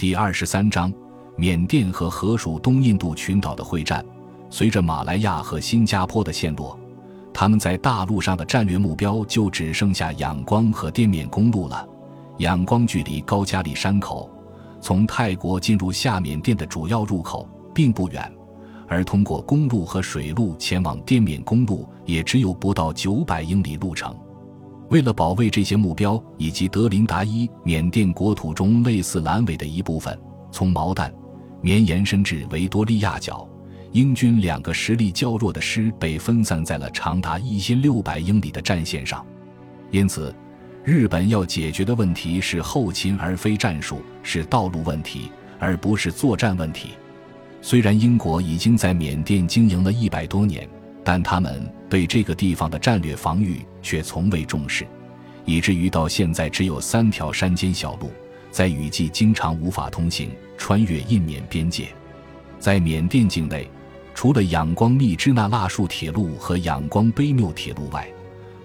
第二十三章：缅甸和河属东印度群岛的会战。随着马来亚和新加坡的陷落，他们在大陆上的战略目标就只剩下仰光和滇缅公路了。仰光距离高加里山口，从泰国进入下缅甸的主要入口并不远，而通过公路和水路前往滇缅公路也只有不到九百英里路程。为了保卫这些目标以及德林达伊缅甸国土中类似阑尾的一部分，从毛旦绵延伸至维多利亚角。英军两个实力较弱的师被分散在了长达一千六百英里的战线上，因此，日本要解决的问题是后勤而非战术，是道路问题而不是作战问题。虽然英国已经在缅甸经营了一百多年，但他们对这个地方的战略防御却从未重视，以至于到现在只有三条山间小路，在雨季经常无法通行，穿越印缅边界，在缅甸境内。除了仰光密支那腊树铁路和仰光卑缪铁路外，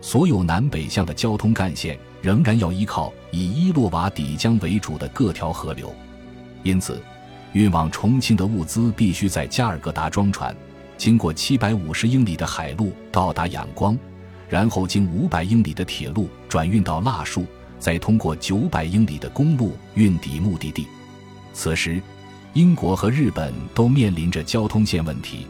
所有南北向的交通干线仍然要依靠以伊洛瓦底江为主的各条河流。因此，运往重庆的物资必须在加尔各答装船，经过七百五十英里的海路到达仰光，然后经五百英里的铁路转运到腊树，再通过九百英里的公路运抵目的地。此时。英国和日本都面临着交通线问题，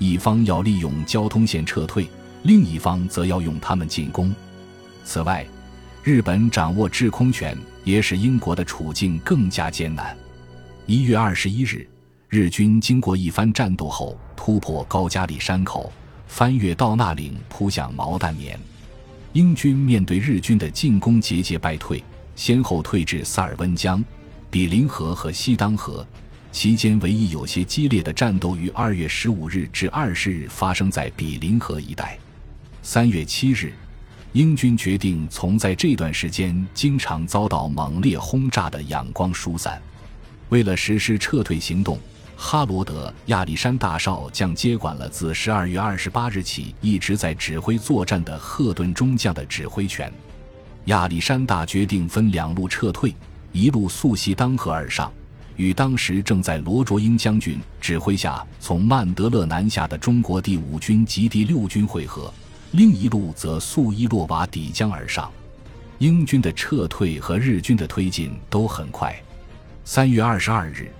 一方要利用交通线撤退，另一方则要用它们进攻。此外，日本掌握制空权也使英国的处境更加艰难。一月二十一日，日军经过一番战斗后，突破高加里山口，翻越道纳岭，扑向毛旦棉。英军面对日军的进攻，节节败退，先后退至萨尔温江、比林河和西当河。期间，唯一有些激烈的战斗于二月十五日至二十日发生在比林河一带。三月七日，英军决定从在这段时间经常遭到猛烈轰炸的仰光疏散。为了实施撤退行动，哈罗德·亚历山大少将接管了自十二月二十八日起一直在指挥作战的赫顿中将的指挥权。亚历山大决定分两路撤退，一路溯西当河而上。与当时正在罗卓英将军指挥下从曼德勒南下的中国第五军及第六军会合，另一路则溯伊洛瓦底江而上。英军的撤退和日军的推进都很快。三月二十二日，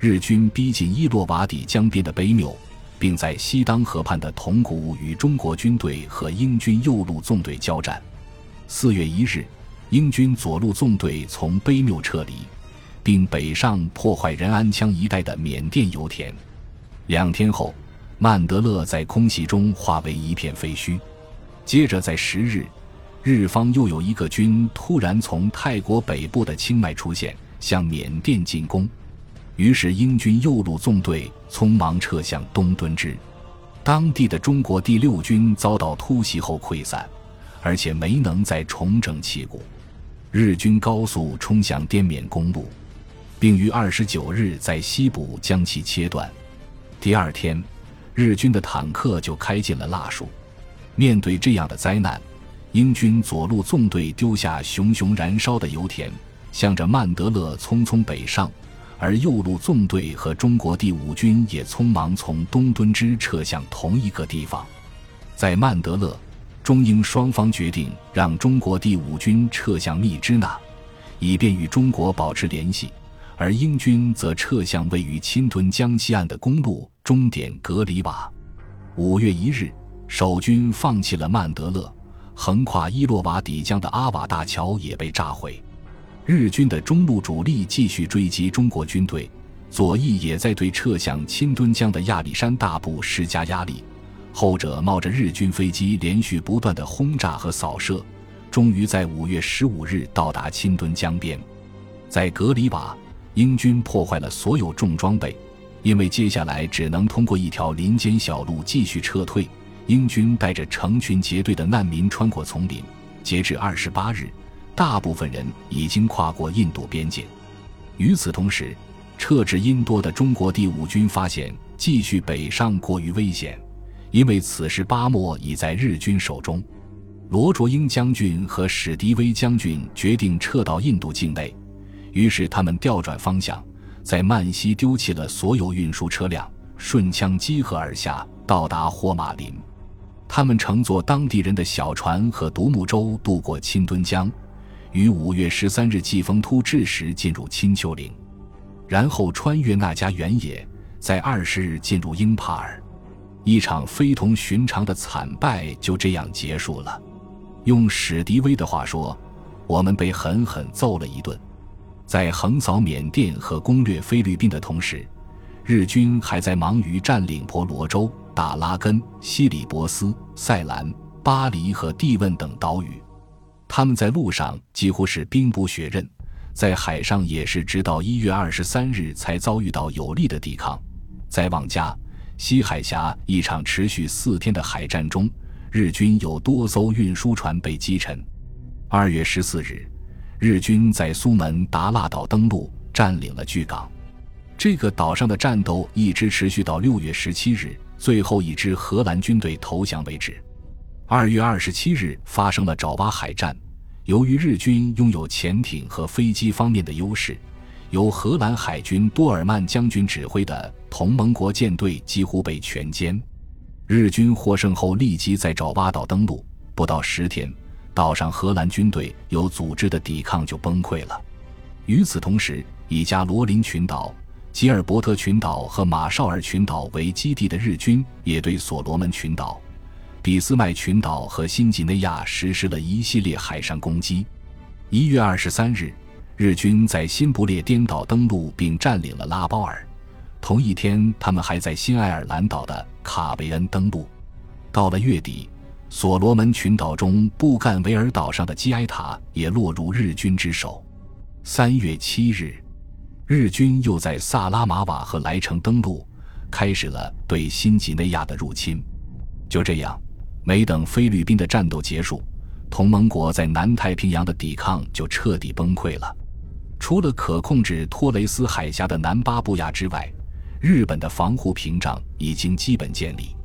日军逼近伊洛瓦底江边的卑缪，并在西当河畔的铜鼓与中国军队和英军右路纵队交战。四月一日，英军左路纵队从卑缪撤离。并北上破坏仁安羌一带的缅甸油田。两天后，曼德勒在空袭中化为一片废墟。接着，在十日，日方又有一个军突然从泰国北部的清迈出现，向缅甸进攻。于是，英军右路纵队匆忙撤向东敦之。当地的中国第六军遭到突袭后溃散，而且没能再重整旗鼓。日军高速冲向滇缅公路。并于二十九日在西部将其切断。第二天，日军的坦克就开进了腊戍。面对这样的灾难，英军左路纵队丢下熊熊燃烧的油田，向着曼德勒匆匆北上；而右路纵队和中国第五军也匆忙从东敦支撤向同一个地方。在曼德勒，中英双方决定让中国第五军撤向密支那，以便与中国保持联系。而英军则撤向位于钦屯江西岸的公路终点格里瓦。五月一日，守军放弃了曼德勒，横跨伊洛瓦底江的阿瓦大桥也被炸毁。日军的中路主力继续追击中国军队，左翼也在对撤向钦敦江的亚历山大部施加压力。后者冒着日军飞机连续不断的轰炸和扫射，终于在五月十五日到达钦敦江边，在格里瓦。英军破坏了所有重装备，因为接下来只能通过一条林间小路继续撤退。英军带着成群结队的难民穿过丛林。截至二十八日，大部分人已经跨过印度边境。与此同时，撤至印多的中国第五军发现继续北上过于危险，因为此时巴莫已在日军手中。罗卓英将军和史迪威将军决定撤到印度境内。于是他们调转方向，在曼西丢弃了所有运输车辆，顺枪击河而下，到达霍马林。他们乘坐当地人的小船和独木舟渡过钦敦江，于五月十三日季风突至时进入青丘陵，然后穿越那家原野，在二十日进入英帕尔。一场非同寻常的惨败就这样结束了。用史迪威的话说，我们被狠狠揍了一顿。在横扫缅甸和攻略菲律宾的同时，日军还在忙于占领婆罗洲、大拉根、西里伯斯、塞兰、巴黎和蒂汶等岛屿。他们在路上几乎是兵不血刃，在海上也是直到一月二十三日才遭遇到有力的抵抗。在旺加西海峡一场持续四天的海战中。日军有多艘运输船被击沉。二月十四日，日军在苏门答腊岛登陆，占领了巨港。这个岛上的战斗一直持续到六月十七日，最后一支荷兰军队投降为止。二月二十七日发生了爪哇海战。由于日军拥有潜艇和飞机方面的优势，由荷兰海军多尔曼将军指挥的同盟国舰队几乎被全歼。日军获胜后，立即在爪哇岛登陆。不到十天，岛上荷兰军队有组织的抵抗就崩溃了。与此同时，以加罗林群岛、吉尔伯特群岛和马绍尔群岛为基地的日军，也对所罗门群岛、俾斯麦群岛和新几内亚实施了一系列海上攻击。一月二十三日，日军在新不列颠岛登陆并占领了拉包尔。同一天，他们还在新爱尔兰岛的卡维恩登陆。到了月底，所罗门群岛中布干维尔岛上的基埃塔也落入日军之手。三月七日，日军又在萨拉马瓦和莱城登陆，开始了对新几内亚的入侵。就这样，没等菲律宾的战斗结束，同盟国在南太平洋的抵抗就彻底崩溃了。除了可控制托雷斯海峡的南巴布亚之外，日本的防护屏障已经基本建立，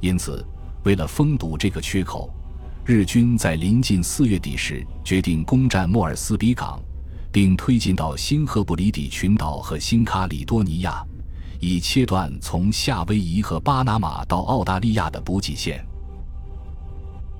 因此，为了封堵这个缺口，日军在临近四月底时决定攻占莫尔斯比港，并推进到新赫布里底群岛和新卡里多尼亚，以切断从夏威夷和巴拿马到澳大利亚的补给线。